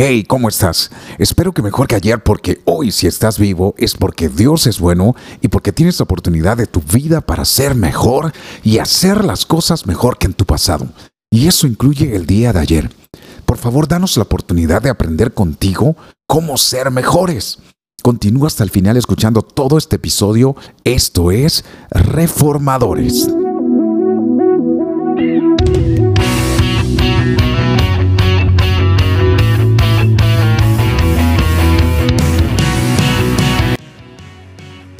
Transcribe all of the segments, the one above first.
Hey, ¿cómo estás? Espero que mejor que ayer porque hoy si estás vivo es porque Dios es bueno y porque tienes la oportunidad de tu vida para ser mejor y hacer las cosas mejor que en tu pasado. Y eso incluye el día de ayer. Por favor, danos la oportunidad de aprender contigo cómo ser mejores. Continúa hasta el final escuchando todo este episodio. Esto es Reformadores.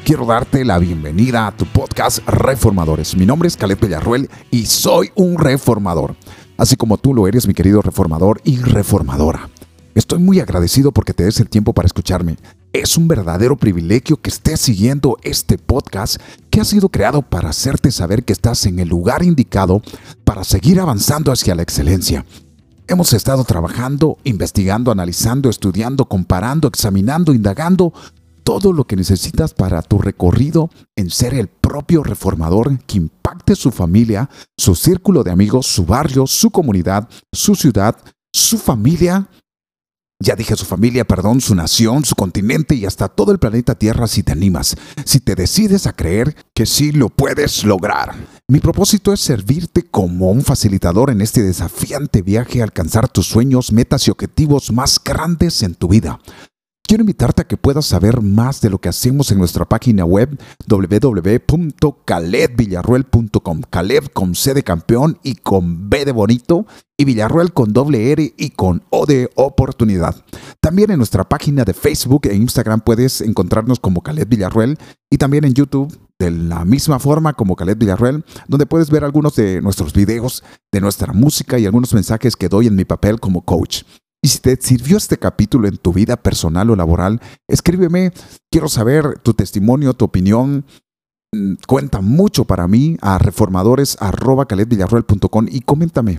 Quiero darte la bienvenida a tu podcast Reformadores. Mi nombre es Caleb Villarruel y soy un reformador, así como tú lo eres, mi querido reformador y reformadora. Estoy muy agradecido porque te des el tiempo para escucharme. Es un verdadero privilegio que estés siguiendo este podcast que ha sido creado para hacerte saber que estás en el lugar indicado para seguir avanzando hacia la excelencia. Hemos estado trabajando, investigando, analizando, estudiando, comparando, examinando, indagando todo lo que necesitas para tu recorrido en ser el propio reformador que impacte su familia, su círculo de amigos, su barrio, su comunidad, su ciudad, su familia. Ya dije su familia, perdón, su nación, su continente y hasta todo el planeta Tierra si te animas, si te decides a creer que sí lo puedes lograr. Mi propósito es servirte como un facilitador en este desafiante viaje a alcanzar tus sueños, metas y objetivos más grandes en tu vida. Quiero invitarte a que puedas saber más de lo que hacemos en nuestra página web www.caledvillarruel.com. Caleb con C de campeón y con B de bonito y Villarruel con doble R y con O de oportunidad. También en nuestra página de Facebook e Instagram puedes encontrarnos como Caleb Villarruel y también en YouTube de la misma forma como Caleb Villarruel, donde puedes ver algunos de nuestros videos, de nuestra música y algunos mensajes que doy en mi papel como coach. Y si te sirvió este capítulo en tu vida personal o laboral, escríbeme. Quiero saber tu testimonio, tu opinión. Mm, cuenta mucho para mí a reformadores.com y coméntame.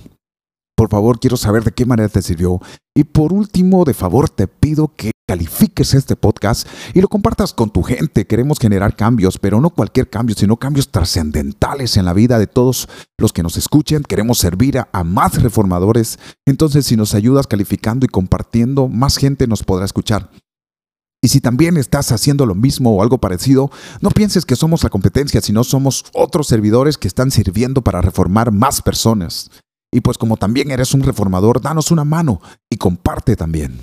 Por favor, quiero saber de qué manera te sirvió. Y por último, de favor, te pido que califiques este podcast y lo compartas con tu gente. Queremos generar cambios, pero no cualquier cambio, sino cambios trascendentales en la vida de todos los que nos escuchen. Queremos servir a, más reformadores. Entonces, si nos ayudas calificando y compartiendo, más gente nos podrá escuchar. Y si también estás haciendo lo mismo o algo parecido, no pienses que somos la competencia, sino somos otros servidores que están sirviendo para reformar más personas. Y pues como también eres un reformador, danos una mano y comparte también.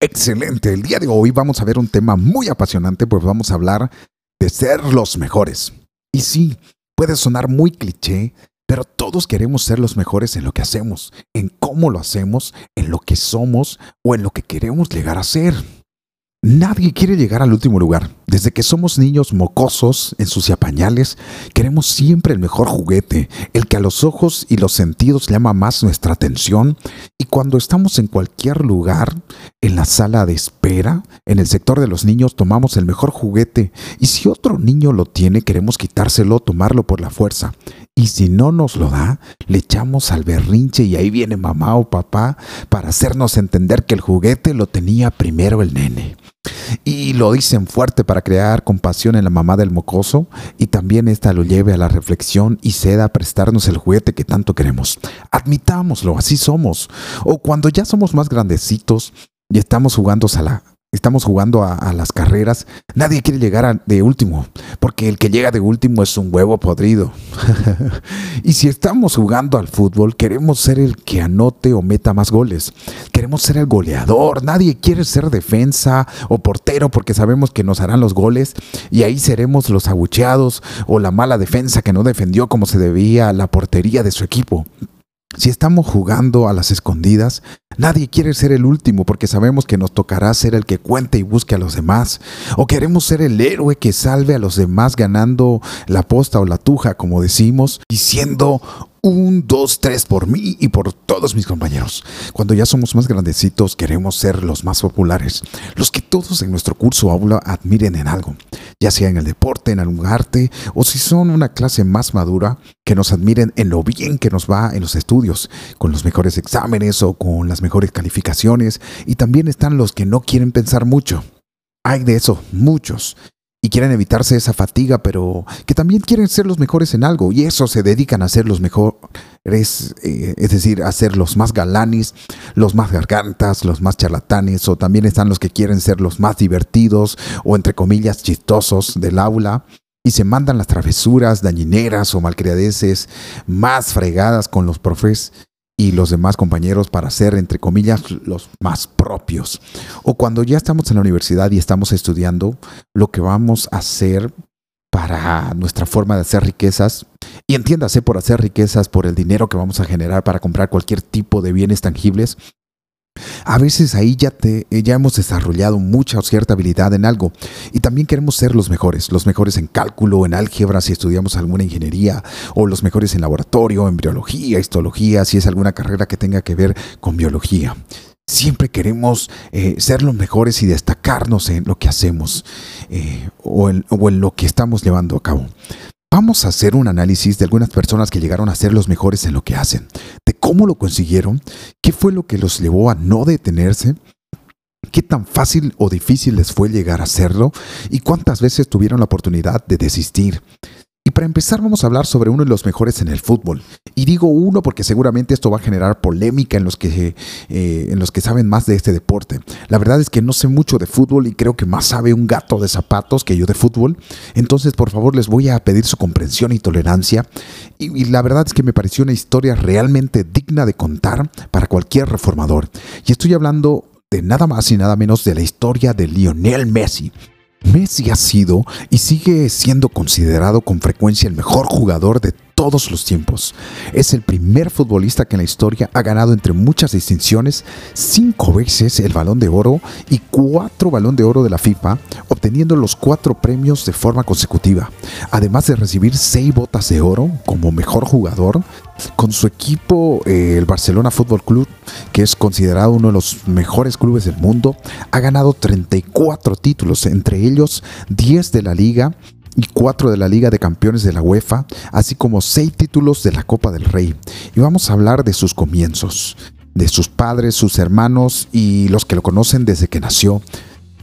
Excelente, el día de hoy vamos a ver un tema muy apasionante, pues vamos a hablar de ser los mejores. Y sí, puede sonar muy cliché, pero todos queremos ser los mejores en lo que hacemos, en cómo lo hacemos, en lo que somos o en lo que queremos llegar a ser. Nadie quiere llegar al último lugar. Desde que somos niños mocosos, ensuciapañales, queremos siempre el mejor juguete, el que a los ojos y los sentidos llama más nuestra atención. Y cuando estamos en cualquier lugar, en la sala de espera, en el sector de los niños, tomamos el mejor juguete. Y si otro niño lo tiene, queremos quitárselo, tomarlo por la fuerza. Y si no nos lo da, le echamos al berrinche y ahí viene mamá o papá para hacernos entender que el juguete lo tenía primero el nene. Y lo dicen fuerte para crear compasión en la mamá del mocoso y también esta lo lleve a la reflexión y ceda a prestarnos el juguete que tanto queremos. Admitámoslo, así somos. O cuando ya somos más grandecitos y estamos jugando a la, estamos jugando a, las carreras, nadie quiere llegar de último, porque el que llega de último es un huevo podrido. y si estamos jugando al fútbol, queremos ser el que anote o meta más goles. Queremos ser el goleador. Nadie quiere ser defensa o portero porque sabemos que nos harán los goles y ahí seremos los abucheados o la mala defensa que no defendió como se debía la portería de su equipo. Si estamos jugando a las escondidas, nadie quiere ser el último porque sabemos que nos tocará ser el que cuente y busque a los demás. O queremos ser el héroe que salve a los demás ganando la posta o la tuja, como decimos, diciendo un, dos, tres por mí y por todos mis compañeros. Cuando ya somos más grandecitos, queremos ser los más populares, los que todos en nuestro curso aula admiren en algo, ya sea en el deporte, en algún arte, o si son una clase más madura, que nos admiren en lo bien que nos va en los estudios, con los mejores exámenes o con las mejores calificaciones, y también están los que no quieren pensar mucho. Hay de eso, muchos. Y quieren evitarse esa fatiga, pero que también quieren ser los mejores en algo y eso se dedican a ser los mejores, eh, es decir, a ser los más galanes, los más gargantas, los más charlatanes, o también están los que quieren ser los más divertidos o entre comillas chistosos del aula y se mandan las travesuras dañineras o malcriadeces más fregadas con los profes y los demás compañeros para ser, entre comillas, los más propios. O cuando ya estamos en la universidad y estamos estudiando, lo que vamos a hacer para nuestra forma de hacer riquezas, y entiéndase por hacer riquezas, por el dinero que vamos a generar para comprar cualquier tipo de bienes tangibles, a veces ahí ya, te, ya hemos desarrollado mucha o cierta habilidad en algo y también queremos ser los mejores, los mejores en cálculo, en álgebra si estudiamos alguna ingeniería o los mejores en laboratorio, en biología, histología, si es alguna carrera que tenga que ver con biología. Siempre queremos eh, ser los mejores y destacarnos en lo que hacemos eh, o en lo que estamos llevando a cabo. Vamos a hacer un análisis de algunas personas que llegaron a ser los mejores en lo que hacen, de cómo lo consiguieron, qué fue lo que los llevó a no detenerse, qué tan fácil o difícil les fue llegar a hacerlo y cuántas veces tuvieron la oportunidad de desistir. Y para empezar vamos a hablar sobre uno de los mejores en el fútbol. Y digo uno porque seguramente esto va a generar polémica en los que, eh, en los que saben más de este deporte. La verdad es que no sé mucho de fútbol y creo que más sabe un gato de zapatos que yo de fútbol. Entonces por favor les voy a pedir su comprensión y tolerancia. Y, y la verdad es que me pareció una historia realmente digna de contar para cualquier reformador. Y estoy hablando de nada más y nada menos de la historia de Lionel Messi. Messi ha sido y sigue siendo considerado con frecuencia el mejor jugador de todos los tiempos. Es el primer futbolista que en la historia ha ganado entre muchas distinciones cinco veces el balón de oro y cuatro balón de oro de la FIFA, obteniendo los cuatro premios de forma consecutiva, además de recibir seis botas de oro como mejor jugador. Con su equipo, eh, el Barcelona Fútbol Club, que es considerado uno de los mejores clubes del mundo, ha ganado 34 títulos, entre ellos 10 de la liga y cuatro de la Liga de Campeones de la UEFA, así como seis títulos de la Copa del Rey. Y vamos a hablar de sus comienzos, de sus padres, sus hermanos y los que lo conocen desde que nació.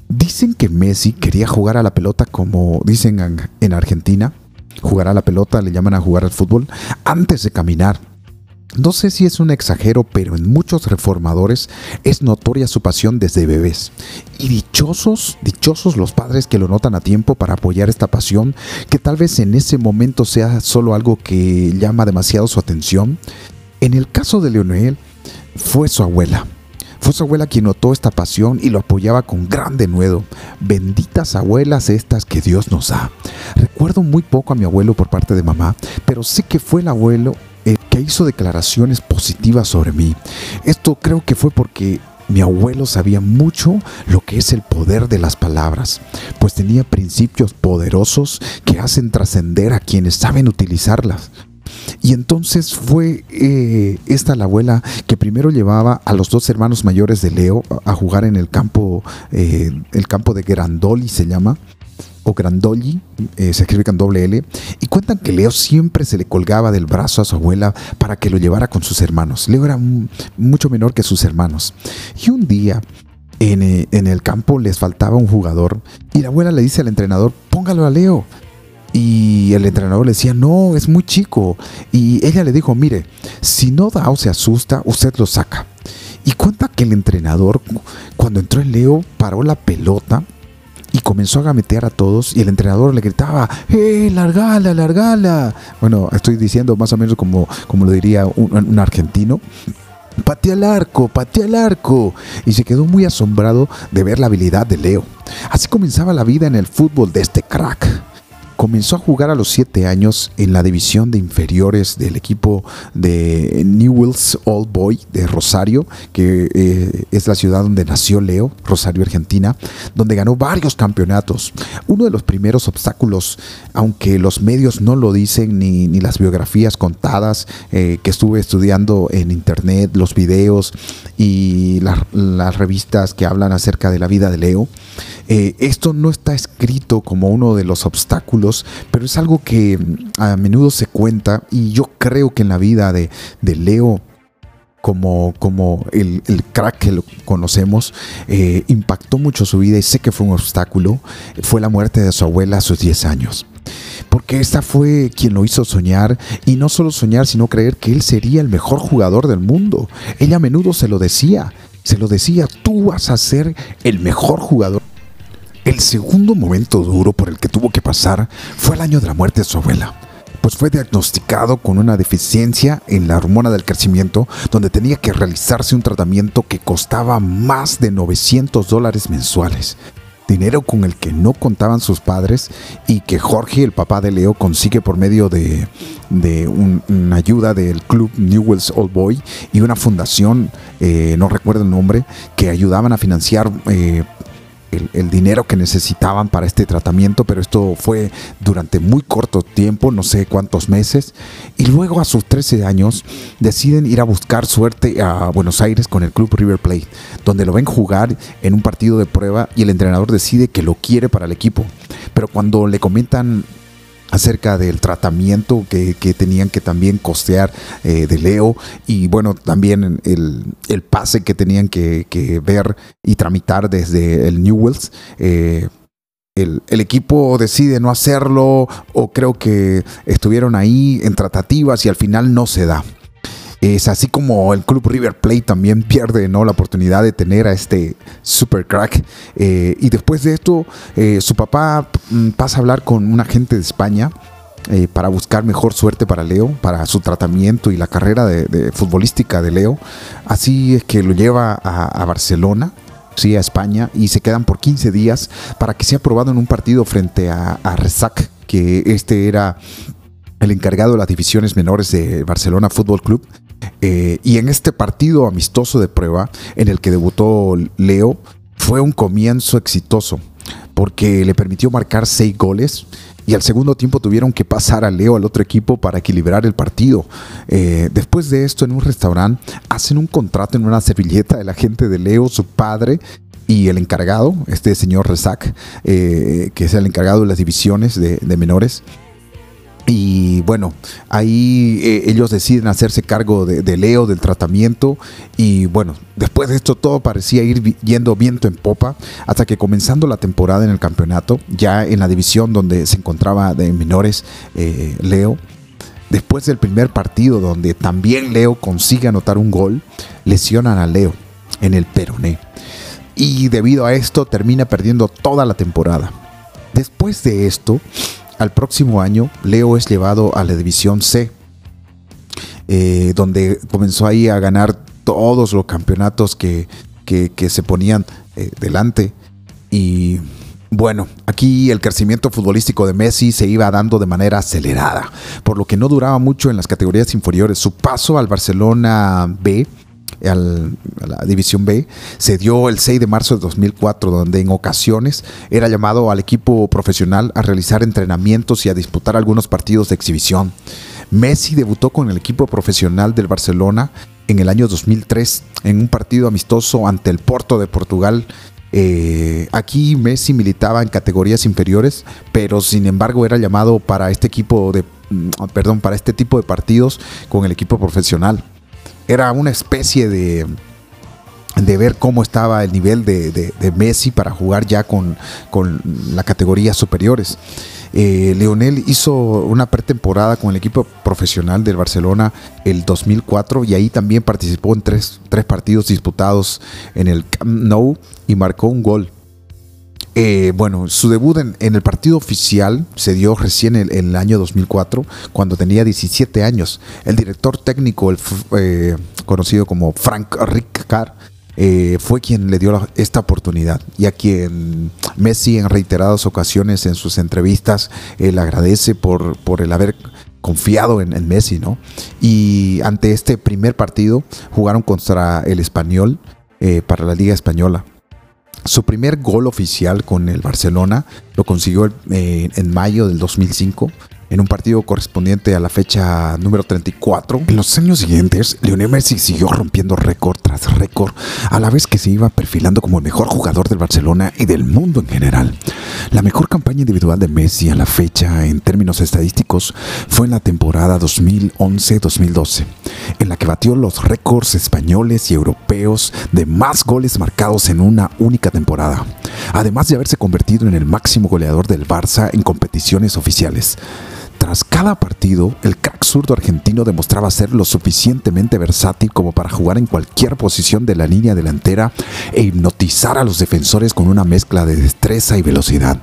Dicen que Messi quería jugar a la pelota como dicen en Argentina, jugar a la pelota, le llaman a jugar al fútbol, antes de caminar. No sé si es un exagero, pero en muchos reformadores es notoria su pasión desde bebés. Y dichosos, dichosos los padres que lo notan a tiempo para apoyar esta pasión, que tal vez en ese momento sea solo algo que llama demasiado su atención. En el caso de Leonel, fue su abuela. Fue su abuela quien notó esta pasión y lo apoyaba con gran denuedo. Benditas abuelas estas que Dios nos da. Recuerdo muy poco a mi abuelo por parte de mamá, pero sé que fue el abuelo eh, que hizo declaraciones positivas sobre mí. Esto creo que fue porque mi abuelo sabía mucho lo que es el poder de las palabras, pues tenía principios poderosos que hacen trascender a quienes saben utilizarlas. Y entonces fue eh, esta la abuela que primero llevaba a los dos hermanos mayores de Leo a jugar en el campo, eh, el campo de Grandoli se llama, o Grandoli, eh, se escribe con doble L, y cuentan que Leo siempre se le colgaba del brazo a su abuela para que lo llevara con sus hermanos. Leo era mucho menor que sus hermanos. Y un día en, eh, en, el campo les faltaba un jugador y la abuela le dice al entrenador, póngalo a Leo. Y el entrenador le decía, no, es muy chico. Y ella le dijo, mire, si no da o se asusta, usted lo saca. Y cuenta que el entrenador, cuando entró el Leo, paró la pelota y comenzó a gametear a todos y el entrenador le gritaba, ¡eh, largala, largala! Bueno, estoy diciendo más o menos como, como lo diría un, argentino. Patea al arco, patea al arco. Y se quedó muy asombrado de ver la habilidad de Leo. Así comenzaba la vida en el fútbol de este crack. Comenzó a jugar a los 7 años en la división de inferiores del equipo de Newell's Old Boy de Rosario, que eh, es la ciudad donde nació Leo, Rosario, Argentina, donde ganó varios campeonatos. Uno de los primeros obstáculos, aunque los medios no lo dicen ni, las biografías contadas eh, que estuve estudiando en internet, los videos y las revistas que hablan acerca de la vida de Leo, eh, esto no está escrito como uno de los obstáculos, pero es algo que mm, a menudo se cuenta y yo creo que en la vida de, Leo como, como el, crack que lo conocemos, eh, impactó mucho su vida y sé que fue un obstáculo, fue la muerte de su abuela a sus 10 años. Porque esta fue quien lo hizo soñar, y no solo soñar, sino creer que él sería el mejor jugador del mundo. Ella a menudo se lo decía, se lo decía, tú vas a ser el mejor jugador. El segundo momento duro por el que tuvo que pasar fue el año de la muerte de su abuela pues fue diagnosticado con una deficiencia en la hormona del crecimiento, donde tenía que realizarse un tratamiento que costaba más de 900 dólares mensuales. Dinero con el que no contaban sus padres y que Jorge, el papá de Leo, consigue por medio de, una ayuda del club Newell's Old Boy y una fundación, eh, no recuerdo el nombre, que ayudaban a financiar eh, el, dinero que necesitaban para este tratamiento, pero esto fue durante muy corto tiempo, no sé cuántos meses. Y luego a sus 13 años deciden ir a buscar suerte a Buenos Aires con el club River Plate, donde lo ven jugar en un partido de prueba y el entrenador decide que lo quiere para el equipo. Pero cuando le comentan acerca del tratamiento que, tenían que también costear eh, de Leo y bueno, también el, pase que tenían que, ver y tramitar desde el Newells. Eh, el, el, equipo decide no hacerlo o creo que estuvieron ahí en tratativas y al final no se da. Es así como el club River Plate también pierde ¿no? la oportunidad de tener a este super crack. Eh, y después de esto, eh, su papá mm, pasa a hablar con un agente de España eh, para buscar mejor suerte para Leo, para su tratamiento y la carrera de, futbolística de Leo. Así es que lo lleva a, Barcelona. Sí, a España y se quedan por 15 días para que sea aprobado en un partido frente a, a Resac, que este era el encargado de las divisiones menores de Barcelona Fútbol Club eh, y en este partido amistoso de prueba en el que debutó Leo, fue un comienzo exitoso porque le permitió marcar seis goles y al segundo tiempo tuvieron que pasar a Leo al otro equipo para equilibrar el partido. Eh, después de esto, en un restaurante, hacen un contrato en una servilleta de la gente de Leo, su padre y el encargado, este señor Rezac, eh, que es el encargado de las divisiones de menores. Y bueno, ahí eh, ellos deciden hacerse cargo de, Leo, del tratamiento. Y bueno, después de esto todo parecía ir yendo viento en popa, hasta que comenzando la temporada en el campeonato, ya en la división donde se encontraba de menores eh, Leo, después del primer partido donde también Leo consigue anotar un gol, lesionan a Leo en el peroné. Y debido a esto termina perdiendo toda la temporada. Después de esto, al próximo año, Leo es llevado a la División C, eh, donde comenzó ahí a ganar todos los campeonatos que, se ponían eh, delante. Y bueno, aquí el crecimiento futbolístico de Messi se iba dando de manera acelerada, por lo que no duraba mucho en las categorías inferiores. Su paso al Barcelona B a la División B, se dio el 6 de marzo de 2004, donde en ocasiones era llamado al equipo profesional a realizar entrenamientos y a disputar algunos partidos de exhibición. Messi debutó con el equipo profesional del Barcelona en el año 2003 en un partido amistoso ante el Porto de Portugal. Eh, aquí Messi militaba en categorías inferiores, pero sin embargo era llamado para este equipo de, mm, perdón, para este tipo de partidos con el equipo profesional era una especie de, de ver cómo estaba el nivel de, Messi para jugar ya con, con las categorías superiores. Eh, Leonel hizo una pretemporada con el equipo profesional del Barcelona el 2004 y ahí también participó en tres, tres partidos disputados en el Camp Nou y marcó un gol. Eh, bueno, su debut en, el partido oficial se dio recién en, el año 2004, cuando tenía 17 años. El director técnico, el, eh, conocido como Frank Rijkaard, eh, fue quien le dio esta oportunidad y a quien Messi en reiteradas ocasiones en sus entrevistas le agradece por, por el haber confiado en, en, Messi, ¿no? Y ante este primer partido jugaron contra el español para la Liga Española. Su primer gol oficial con el Barcelona lo consiguió eh, en mayo del 2005 en un partido correspondiente a la fecha número 34. En los años siguientes, Lionel Messi siguió rompiendo récord tras récord, a la vez que se iba perfilando como el mejor jugador del Barcelona y del mundo en general. La mejor campaña individual de Messi a la fecha en términos estadísticos fue en la temporada 2011-2012, en la que batió los récords españoles y europeos de más goles marcados en una única temporada, además de haberse convertido en el máximo goleador del Barça en competiciones oficiales. Tras cada partido, el crack zurdo argentino demostraba ser lo suficientemente versátil como para jugar en cualquier posición de la línea delantera e hipnotizar a los defensores con una mezcla de destreza y velocidad.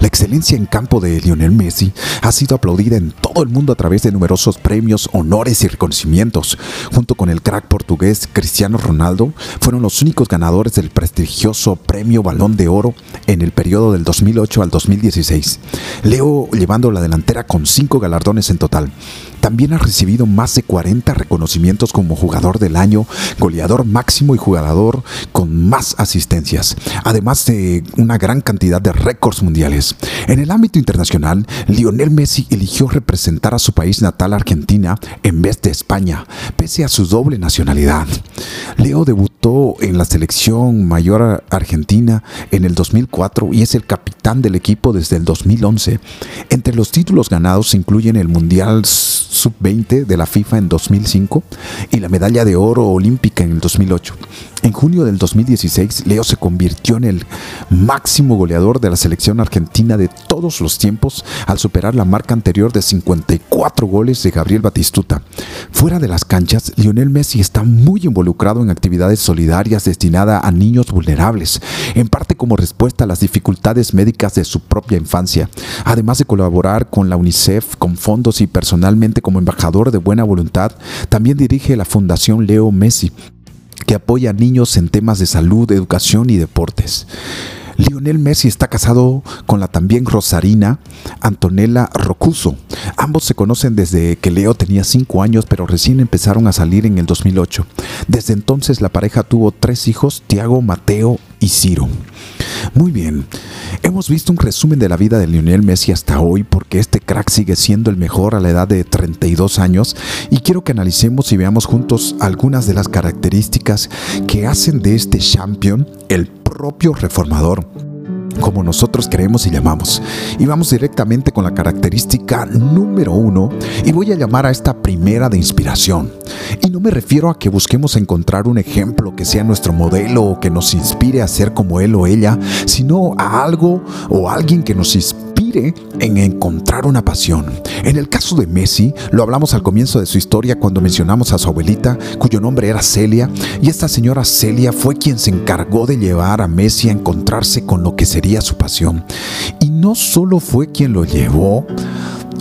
La excelencia en campo de Lionel Messi ha sido aplaudida en todo el mundo a través de numerosos premios, honores y reconocimientos. Junto con el crack portugués Cristiano Ronaldo, fueron los únicos ganadores del prestigioso premio Balón de Oro en el periodo del 2008 al 2016. Leo llevando la delantera con cinco galardones en total. También ha recibido más de 40 reconocimientos como jugador del año, goleador máximo y jugador con más asistencias, además de una gran cantidad de récords mundiales. En el ámbito internacional, Lionel Messi eligió representar a su país natal Argentina en vez de España, pese a su doble nacionalidad. Leo debutó en la selección mayor argentina en el 2004 y es el capitán del equipo desde el 2011. Entre los títulos ganados se incluyen el Mundial Sub-20 de la FIFA en 2005 y la medalla de oro olímpica en el 2008. En junio del 2016, Leo se convirtió en el máximo goleador de la selección argentina de todos los tiempos al superar la marca anterior de 54 goles de Gabriel Batistuta. Fuera de las canchas, Lionel Messi está muy involucrado en actividades solidarias destinadas a niños vulnerables, en parte como respuesta a las dificultades médicas de su propia infancia, además de colaborar con la UNICEF con fondos y personalmente como embajador de buena voluntad, también dirige la Fundación Leo Messi, que apoya a niños en temas de salud, educación y deportes. Lionel Messi está casado con la también rosarina Antonella Rocuso. Ambos se conocen desde que Leo tenía 5 años, pero recién empezaron a salir en el 2008. Desde entonces la pareja tuvo tres hijos, Tiago, Mateo y Ciro. Muy bien, hemos visto un resumen de la vida de Lionel Messi hasta hoy porque este crack sigue siendo el mejor a la edad de 32 años y quiero que analicemos y veamos juntos algunas de las características que hacen de este champion el propio reformador como nosotros creemos y llamamos. Y vamos directamente con la característica número uno y voy a llamar a esta primera de inspiración. Y no me refiero a que busquemos encontrar un ejemplo que sea nuestro modelo o que nos inspire a ser como él o ella, sino a algo o alguien que nos inspire en encontrar una pasión. En el caso de Messi, lo hablamos al comienzo de su historia cuando mencionamos a su abuelita, cuyo nombre era Celia, y esta señora Celia fue quien se encargó de llevar a Messi a encontrarse con lo que sería su pasión. No solo fue quien lo llevó,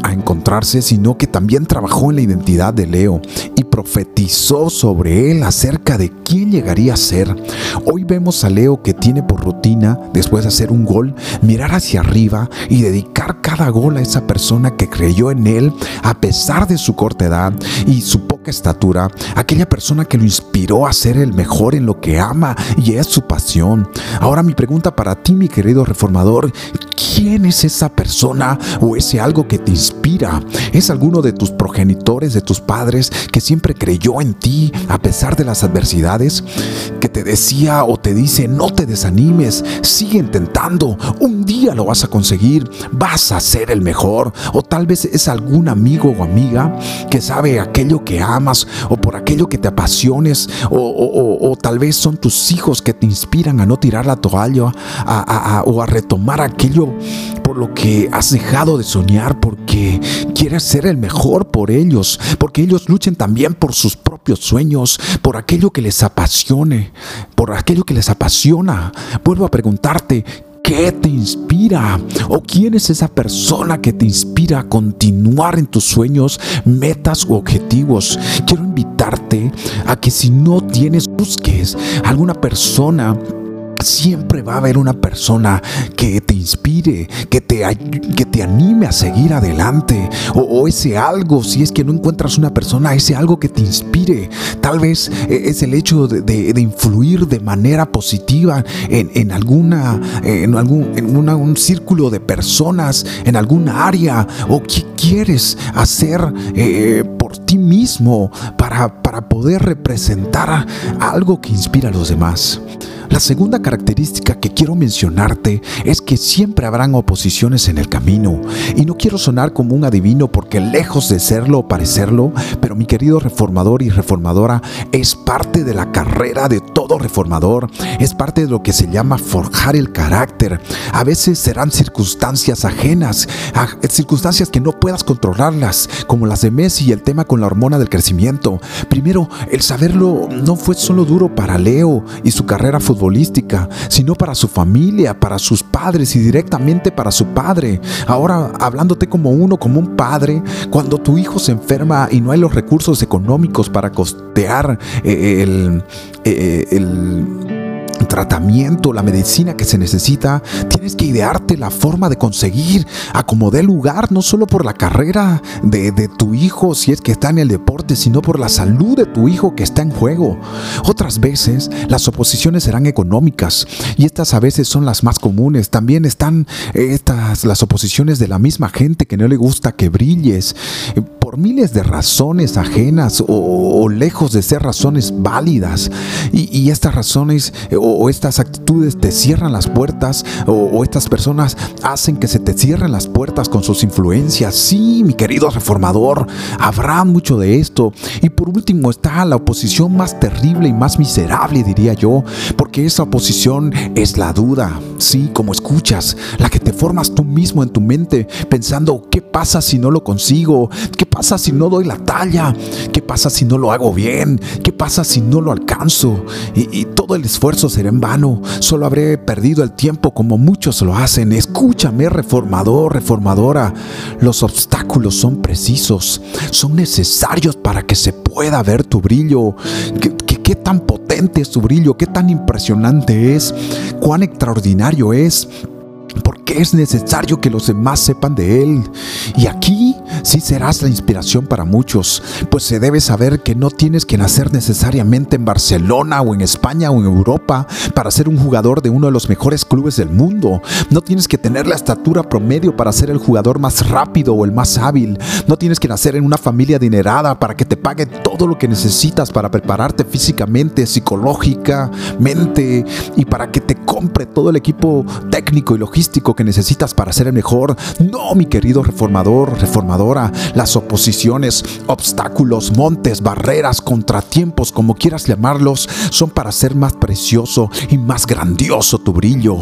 a encontrarse, sino que también trabajó en la identidad de Leo y profetizó sobre él acerca de quién llegaría a ser. Hoy vemos a Leo que tiene por rutina, después de hacer un gol, mirar hacia arriba y dedicar cada gol a esa persona que creyó en él a pesar de su corta edad y su poca estatura, aquella persona que lo inspiró a ser el mejor en lo que ama y es su pasión. Ahora mi pregunta para ti, mi querido reformador, ¿quién es esa persona o ese algo que te inspira? ¿Es alguno de tus progenitores, de tus padres, que siempre creyó en ti a pesar de las adversidades? Que te decía o te dice, no te desanimes, sigue intentando, un día lo vas a conseguir, vas a ser el mejor. O tal vez es algún amigo o amiga que sabe aquello que amas o por aquello que te apasiones o, tal vez son tus hijos que te inspiran a no tirar la toalla o a retomar aquello por lo que has dejado de soñar, porque quieres ser el mejor por ellos, porque ellos luchen también por sus propios sueños, por aquello que les apasione, por aquello que les apasiona. Vuelvo a preguntarte, ¿Qué te inspira? ¿O quién es esa persona que te inspira a continuar en tus sueños, metas u objetivos? Quiero invitarte a que si no tienes, busques alguna persona Siempre va a haber una persona que te inspire, que te, que te anime a seguir adelante. O, ese algo, si es que no encuentras una persona, ese algo que te inspire. Tal vez eh, es el hecho de, influir de manera positiva en, alguna, en algún en un círculo de personas, en alguna área. O qué quieres hacer eh, por ti mismo para, para poder representar algo que inspira a los demás. La segunda que quiero mencionarte es que siempre habrán oposiciones en el camino. Y no quiero sonar como un adivino porque lejos de serlo o parecerlo, pero mi querido reformador y reformadora es parte de la carrera de todo reformador. Es parte de lo que se llama forjar el carácter. A veces serán circunstancias ajenas, circunstancias que no puedas controlarlas, como las de Messi y el tema con la hormona del crecimiento. Primero, el saberlo no fue solo duro para Leo y su carrera futbolística sino para su familia, para sus padres y directamente para su padre. Ahora, hablándote como uno, como un padre, cuando tu hijo se enferma y no hay los recursos económicos para costear eh, eh, el tratamiento, la medicina que se necesita, tienes que idearte la forma de conseguir acomodar lugar, no solo por la carrera de, de, tu hijo si es que está en el deporte, sino por la salud de tu hijo que está en juego. Otras veces las oposiciones serán económicas y estas a veces son las más comunes. También están estas las oposiciones de la misma gente que no le gusta que brilles por miles de razones ajenas o, lejos de ser razones válidas. Y, estas razones estas actitudes te cierran las puertas o, estas personas hacen que se te cierren las puertas con sus influencias. Sí, mi querido reformador, habrá mucho de esto. Y por último está la oposición más terrible y más miserable, diría yo, porque esa oposición es la duda. Sí, como escuchas, la que te formas tú mismo en tu mente pensando, ¿qué pasa si no lo consigo? ¿Qué pasa si no doy la talla? ¿Qué pasa si no lo hago bien? ¿Qué pasa si no lo alcanzo? Y, todo el esfuerzo será en vano. Solo habré perdido el tiempo como muchos lo hacen. Escúchame, reformador, reformadora. Los obstáculos son precisos, son necesarios para que se pueda ver tu brillo. ¿Qué, qué tan potente es tu brillo? ¿Qué tan impresionante es? ¿Cuán extraordinario es? Porque es necesario que los demás sepan de Él. Y aquí sí serás la inspiración para muchos, pues se debe saber que no tienes que nacer necesariamente en Barcelona o en España o en Europa para ser un jugador de uno de los mejores clubes del mundo. No tienes que tener la estatura promedio para ser el jugador más rápido o el más hábil. No tienes que nacer en una familia adinerada para que te pague todo lo que necesitas para prepararte físicamente, psicológicamente y para que te compre todo el equipo técnico y logístico que necesitas para ser el mejor. No, mi querido reformador, reformadora, las oposiciones, obstáculos, montes, barreras, contratiempos, como quieras llamarlos, son para hacer más precioso y más grandioso tu brillo.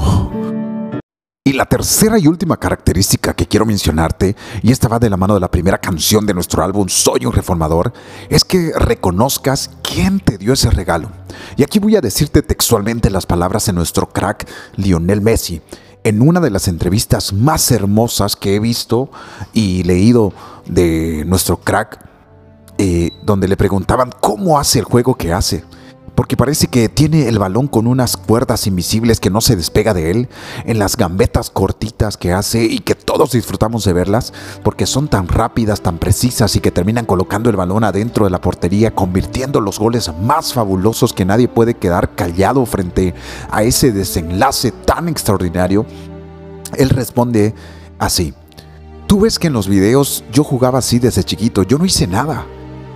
Y la tercera y última característica que quiero mencionarte, y esta va de la mano de la primera canción de nuestro álbum Soy un reformador, es que reconozcas quién te dio ese regalo. Y aquí voy a decirte textualmente las palabras de nuestro crack Lionel Messi, en una de las entrevistas más hermosas que he visto y leído de nuestro crack, eh, donde le preguntaban cómo hace el juego que hace porque parece que tiene el balón con unas cuerdas invisibles que no se despega de él, en las gambetas cortitas que hace y que todos disfrutamos de verlas, porque son tan rápidas, tan precisas y que terminan colocando el balón adentro de la portería, convirtiendo los goles más fabulosos que nadie puede quedar callado frente a ese desenlace tan extraordinario. Él responde así. Tú ves que en los videos yo jugaba así desde chiquito, yo no hice nada.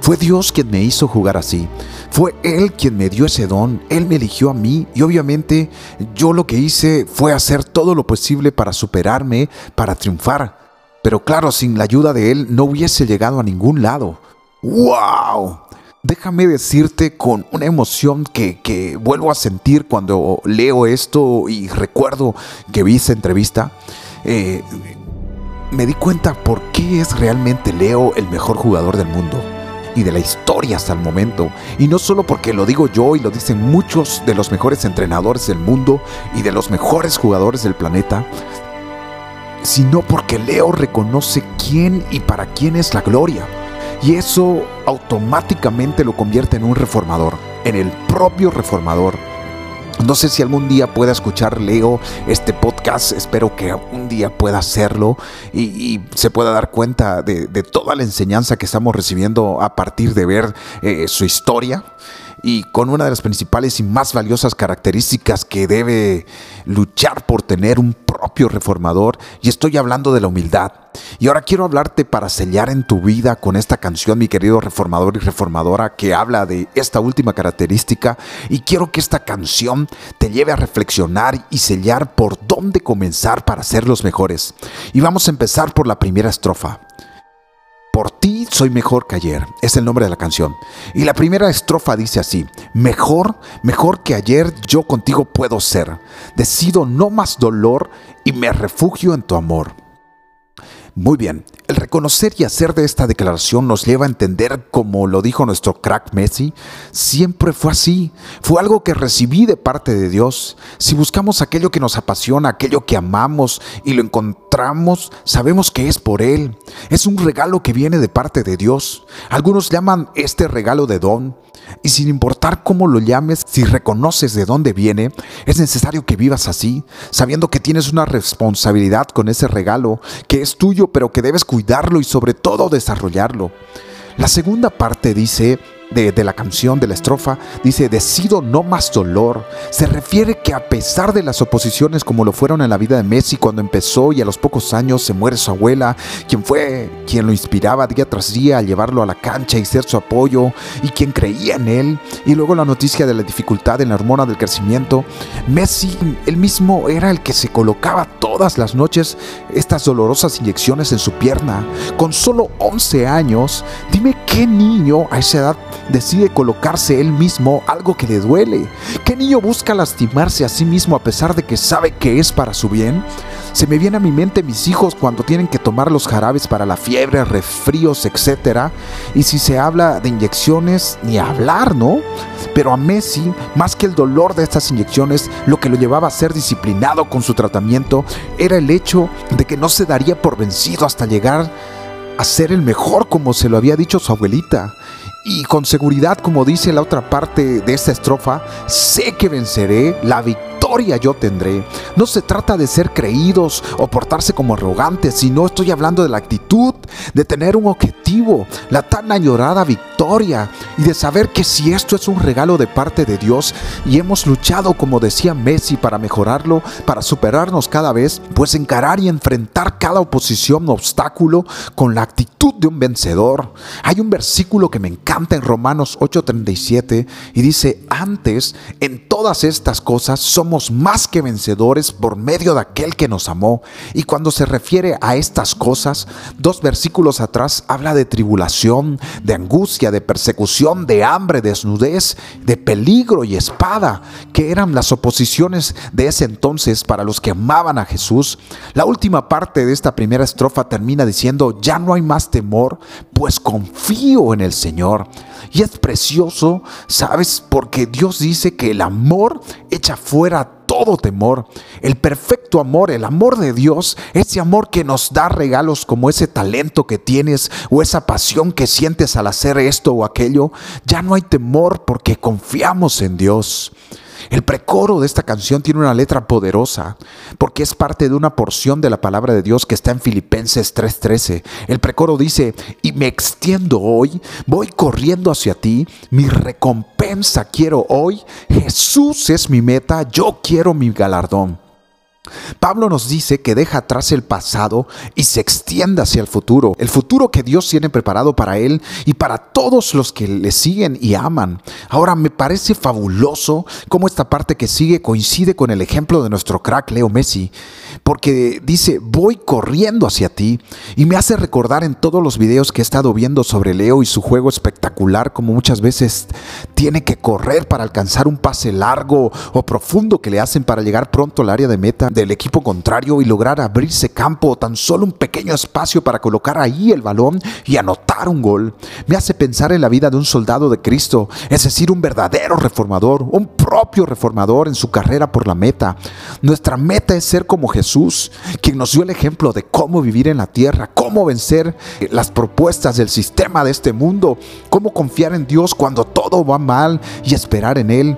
Fue Dios quien me hizo jugar así. Fue Él quien me dio ese don. Él me eligió a mí y obviamente yo lo que hice fue hacer todo lo posible para superarme, para triunfar. Pero claro, sin la ayuda de Él no hubiese llegado a ningún lado. ¡Wow! Déjame decirte con una emoción que, vuelvo a sentir cuando leo esto y recuerdo que vi esa entrevista. Eh, me di cuenta por qué es realmente Leo el mejor jugador del mundo y de la historia hasta el momento. Y no solo porque lo digo yo y lo dicen muchos de los mejores entrenadores del mundo y de los mejores jugadores del planeta, sino porque Leo reconoce quién y para quién es la gloria. Y eso automáticamente lo convierte en un reformador, en el propio reformador. No sé si algún día pueda escuchar Leo este podcast, espero que un día pueda hacerlo y, se pueda dar cuenta de, toda la enseñanza que estamos recibiendo a partir de ver eh, su historia y con una de las principales y más valiosas características que debe luchar por tener un propio reformador, y estoy hablando de la humildad. Y ahora quiero hablarte para sellar en tu vida con esta canción, mi querido reformador y reformadora, que habla de esta última característica, y quiero que esta canción te lleve a reflexionar y sellar por dónde comenzar para ser los mejores. Y vamos a empezar por la primera estrofa. Por ti soy mejor que ayer, es el nombre de la canción. Y la primera estrofa dice así, mejor, mejor que ayer yo contigo puedo ser. Decido no más dolor y me refugio en tu amor. Muy bien, el reconocer y hacer de esta declaración nos lleva a entender, como lo dijo nuestro crack Messi, siempre fue así, fue algo que recibí de parte de Dios. Si buscamos aquello que nos apasiona, aquello que amamos y lo encontramos, sabemos que es por Él. Es un regalo que viene de parte de Dios. Algunos llaman este regalo de don, y sin importar cómo lo llames, si reconoces de dónde viene, es necesario que vivas así, sabiendo que tienes una responsabilidad con ese regalo, que es tuyo, pero que debes cuidarlo y sobre todo desarrollarlo. La segunda parte dice, de, la canción, de la estrofa, dice, decido no más dolor. Se refiere que a pesar de las oposiciones como lo fueron en la vida de Messi cuando empezó y a los pocos años se muere su abuela, quien fue quien lo inspiraba día tras día a llevarlo a la cancha y ser su apoyo, y quien creía en él, y luego la noticia de la dificultad en la hormona del crecimiento, Messi él mismo era el que se colocaba todas las noches estas dolorosas inyecciones en su pierna. Con solo 11 años, dime qué niño a esa edad decide colocarse él mismo algo que le duele? ¿Qué niño busca lastimarse a sí mismo a pesar de que sabe que es para su bien? Se me viene a mi mente mis hijos cuando tienen que tomar los jarabes para la fiebre, resfríos, etc. Y si se habla de inyecciones, ni hablar, ¿no? Pero a Messi, más que el dolor de estas inyecciones, lo que lo llevaba a ser disciplinado con su tratamiento era el hecho de que no se daría por vencido hasta llegar a ser el mejor como se lo había dicho su abuelita. Y con seguridad, como dice la otra parte de esta estrofa, sé que venceré, la victoria yo tendré. No se trata de ser creídos o portarse como arrogantes, sino estoy hablando de la actitud, de tener un objetivo, la tan añorada victoria y de saber que si esto es un regalo de parte de Dios y hemos luchado, como decía Messi, para mejorarlo, para superarnos cada vez, pues encarar y enfrentar cada oposición, obstáculo con la actitud de un vencedor. Hay un versículo que me encanta en Romanos 8:37 y dice, antes en todas estas cosas somos más que vencedores por medio de aquel que nos amó. Y cuando se refiere a estas cosas, dos versículos atrás habla de tribulación, de angustia, de persecución, de hambre, desnudez, de peligro y espada, que eran las oposiciones de ese entonces para los que amaban a Jesús. La última parte de esta primera estrofa termina diciendo, ya no hay más temor, pues confío en el Señor. Y es precioso, ¿sabes? Porque Dios dice que el amor echa fuera todo temor. El perfecto amor, el amor de Dios, ese amor que nos da regalos como ese talento que tienes o esa pasión que sientes al hacer esto o aquello, ya no hay temor porque confiamos en Dios. El precoro de esta canción tiene una letra poderosa porque es parte de una porción de la palabra de Dios que está en Filipenses 3:13. El precoro dice, y me extiendo hoy, voy corriendo hacia ti, mi recompensa quiero hoy, Jesús es mi meta, yo quiero mi galardón. Pablo nos dice que deja atrás el pasado y se extiende hacia el futuro, el futuro que Dios tiene preparado para él y para todos los que le siguen y aman. Ahora me parece fabuloso cómo esta parte que sigue coincide con el ejemplo de nuestro crack Leo Messi, porque dice, voy corriendo hacia ti y me hace recordar en todos los videos que he estado viendo sobre Leo y su juego espectacular, como muchas veces tiene que correr para alcanzar un pase largo o profundo que le hacen para llegar pronto al área de meta del equipo contrario y lograr abrirse campo tan solo un pequeño espacio para colocar ahí el balón y anotar un gol. Me hace pensar en la vida de un soldado de Cristo, es decir, un verdadero reformador, un propio reformador en su carrera por la meta. Nuestra meta es ser como Jesús, quien nos dio el ejemplo de cómo vivir en la tierra, cómo vencer las propuestas del sistema de este mundo, cómo confiar en Dios cuando todo va mal y esperar en Él.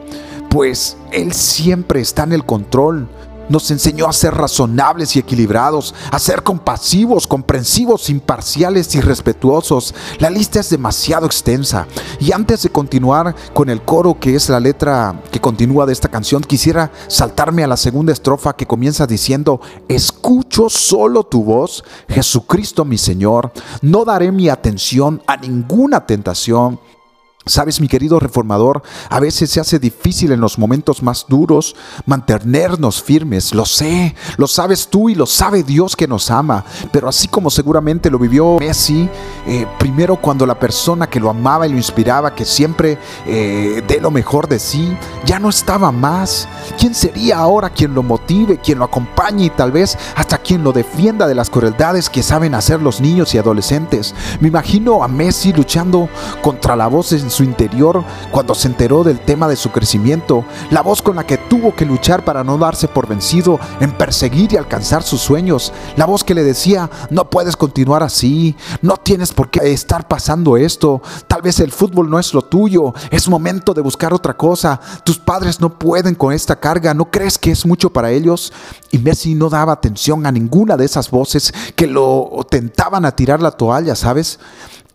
pues Él siempre está en el control. Nos enseñó a ser razonables y equilibrados, a ser compasivos, comprensivos, imparciales y respetuosos. La lista es demasiado extensa. Y antes de continuar con el coro, que es la letra que continúa de esta canción, quisiera saltarme a la segunda estrofa que comienza diciendo, escucho solo tu voz, Jesucristo mi Señor, no daré mi atención a ninguna tentación Sabes, mi querido reformador, a veces se hace difícil en los momentos más duros mantenernos firmes. Lo sé, lo sabes tú y lo sabe Dios que nos ama. Pero así como seguramente lo vivió Messi, eh, primero cuando la persona que lo amaba y lo inspiraba, que siempre eh, dé lo mejor de sí, ya no estaba más. ¿Quién sería ahora quien lo motive, quien lo acompañe y tal vez hasta quien lo defienda de las crueldades que saben hacer los niños y adolescentes? Me imagino a Messi luchando contra la voz en su interior cuando se enteró del tema de su crecimiento, la voz con la que tuvo que luchar para no darse por vencido en perseguir y alcanzar sus sueños, la voz que le decía, no puedes continuar así, no tienes por qué estar pasando esto, tal vez el fútbol no es lo tuyo, es momento de buscar otra cosa, tus padres no pueden con esta carga, ¿no crees que es mucho para ellos? Y Messi no daba atención a ninguna de esas voces que lo tentaban a tirar la toalla, ¿sabes?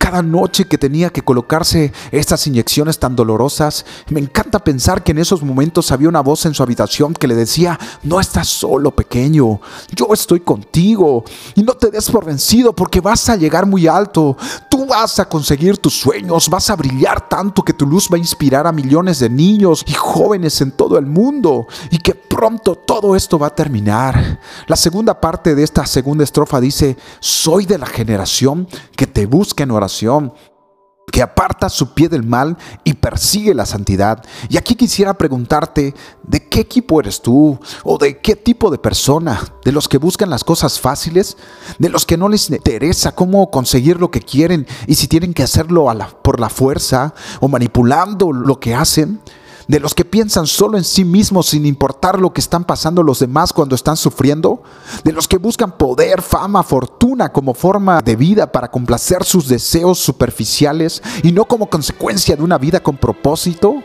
Cada noche que tenía que colocarse estas inyecciones tan dolorosas, me encanta pensar que en esos momentos había una voz en su habitación que le decía, no estás solo pequeño, yo estoy contigo y no te des por vencido porque vas a llegar muy alto, tú vas a conseguir tus sueños, vas a brillar tanto que tu luz va a inspirar a millones de niños y jóvenes en todo el mundo y que pronto todo esto va a terminar. La segunda parte de esta segunda estrofa dice, soy de la generación que te busca en oración que aparta su pie del mal y persigue la santidad. Y aquí quisiera preguntarte, ¿de qué equipo eres tú? ¿O de qué tipo de persona? ¿De los que buscan las cosas fáciles? ¿De los que no les interesa cómo conseguir lo que quieren y si tienen que hacerlo por la fuerza o manipulando lo que hacen? De los que piensan solo en sí mismos sin importar lo que están pasando los demás cuando están sufriendo, de los que buscan poder, fama, fortuna como forma de vida para complacer sus deseos superficiales y no como consecuencia de una vida con propósito.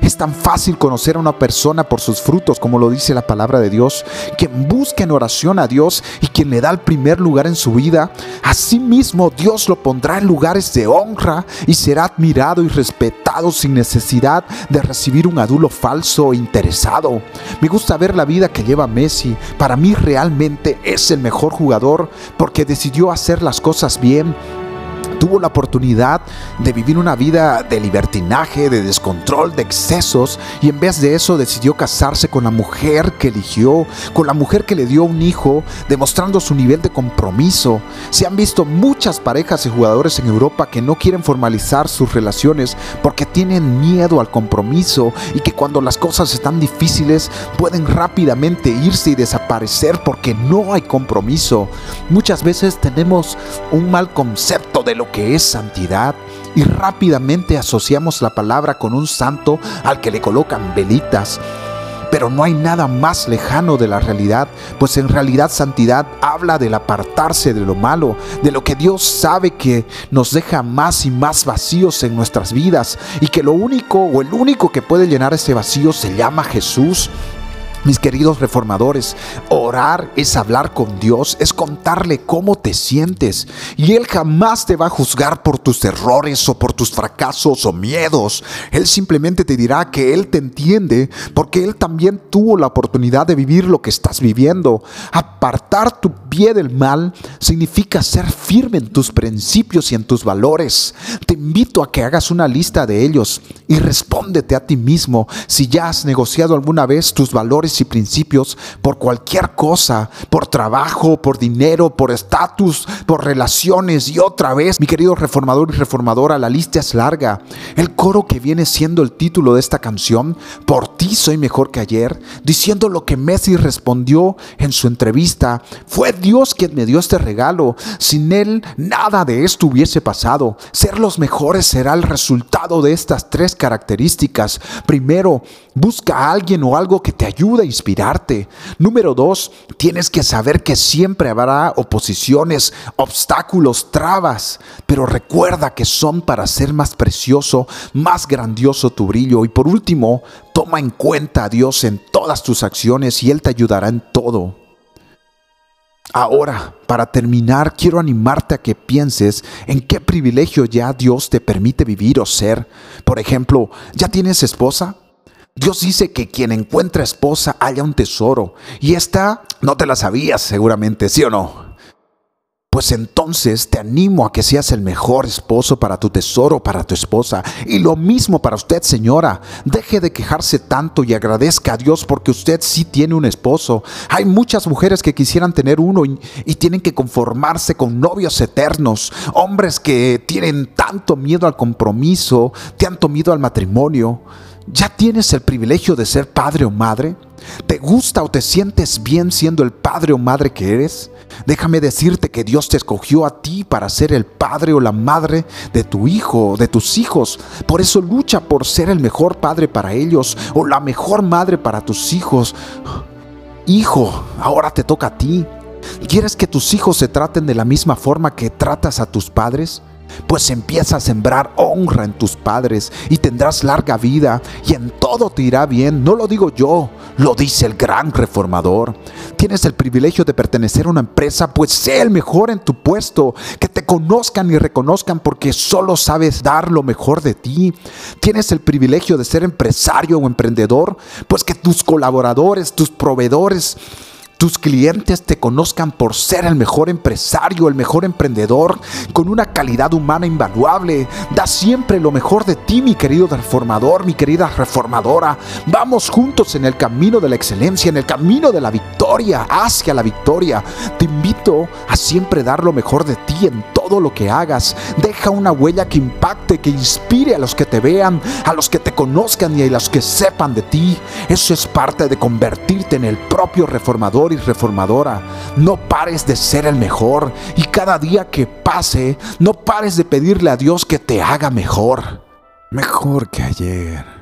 Es tan fácil conocer a una persona por sus frutos, como lo dice la palabra de Dios. Quien busca en oración a Dios y quien le da el primer lugar en su vida, asimismo Dios lo pondrá en lugares de honra y será admirado y respetado sin necesidad de recibir un adulo falso e interesado. Me gusta ver la vida que lleva Messi. Para mí realmente es el mejor jugador porque decidió hacer las cosas bien tuvo la oportunidad de vivir una vida de libertinaje, de descontrol, de excesos, y en vez de eso decidió casarse con la mujer que eligió, con la mujer que le dio un hijo, demostrando su nivel de compromiso. Se han visto muchas parejas y jugadores en Europa que no quieren formalizar sus relaciones porque tienen miedo al compromiso y que cuando las cosas están difíciles pueden rápidamente irse y desaparecer porque no hay compromiso. Muchas veces tenemos un mal concepto de lo que es santidad y rápidamente asociamos la palabra con un santo al que le colocan velitas. Pero no hay nada más lejano de la realidad, pues en realidad santidad habla del apartarse de lo malo, de lo que Dios sabe que nos deja más y más vacíos en nuestras vidas y que lo único o el único que puede llenar ese vacío se llama Jesús. Mis queridos reformadores, orar es hablar con Dios, es contarle cómo te sientes. Y Él jamás te va a juzgar por tus errores o por tus fracasos o miedos. Él simplemente te dirá que Él te entiende porque Él también tuvo la oportunidad de vivir lo que estás viviendo. Apartar tu pie del mal significa ser firme en tus principios y en tus valores. Te invito a que hagas una lista de ellos y respóndete a ti mismo si ya has negociado alguna vez tus valores y principios por cualquier cosa, por trabajo, por dinero, por estatus, por relaciones. Y otra vez, mi querido reformador y reformadora, la lista es larga. El coro que viene siendo el título de esta canción, Por ti soy mejor que ayer, diciendo lo que Messi respondió en su entrevista Fue Dios quien me dio este regalo. Sin Él, nada de esto hubiese pasado. Ser los mejores será el resultado de estas tres características. Primero, busca a alguien o algo que te ayude a inspirarte. Número dos, tienes que saber que siempre habrá oposiciones, obstáculos, trabas. Pero recuerda que son para ser más precioso, más grandioso tu brillo. Y por último, toma en cuenta a Dios en todas tus acciones y Él te ayudará en todo. Ahora, para terminar, quiero animarte a que pienses en qué privilegio ya Dios te permite vivir o ser. Por ejemplo, ¿ya tienes esposa? Dios dice que quien encuentra esposa haya un tesoro. Y esta no te la sabías seguramente, ¿sí o no? Pues entonces te animo a que seas el mejor esposo para tu tesoro, para tu esposa. Y lo mismo para usted, señora. Deje de quejarse tanto y agradezca a Dios porque usted sí tiene un esposo. Hay muchas mujeres que quisieran tener uno y, tienen que conformarse con novios eternos. Hombres que tienen tanto miedo al compromiso, tanto miedo al matrimonio. ¿Ya tienes el privilegio de ser padre o madre? ¿Te gusta o te sientes bien siendo el padre o madre que eres? Déjame decirte que Dios te escogió a ti para ser el padre o la madre de tu hijo, de tus hijos. Por eso lucha por ser el mejor padre para ellos o la mejor madre para tus hijos. Hijo, ahora te toca a ti. ¿Quieres que tus hijos se traten de la misma forma que tratas a tus padres? Pues empieza a sembrar honra en tus padres y tendrás larga vida y en todo te irá bien. No lo digo yo, lo dice el gran reformador. Tienes el privilegio de pertenecer a una empresa, pues sé el mejor en tu puesto, que te conozcan y reconozcan porque solo sabes dar lo mejor de ti. Tienes el privilegio de ser empresario o emprendedor, pues que tus colaboradores, tus proveedores, tus clientes te conozcan por ser el mejor empresario, el mejor emprendedor, con una calidad humana invaluable. Da siempre lo mejor de ti, mi querido reformador, mi querida reformadora. Vamos juntos en el camino de la excelencia, en el camino de la victoria, hacia la victoria. Te invito a siempre dar lo mejor de ti en todo lo que hagas. Deja una huella que impacte, que inspire a los que te vean, a los que te conozcan y a los que sepan de ti. Eso es parte de convertirte en el propio reformador y reformadora. No pares de ser el mejor y cada día que pase, no pares de pedirle a Dios que te haga mejor. Mejor que ayer.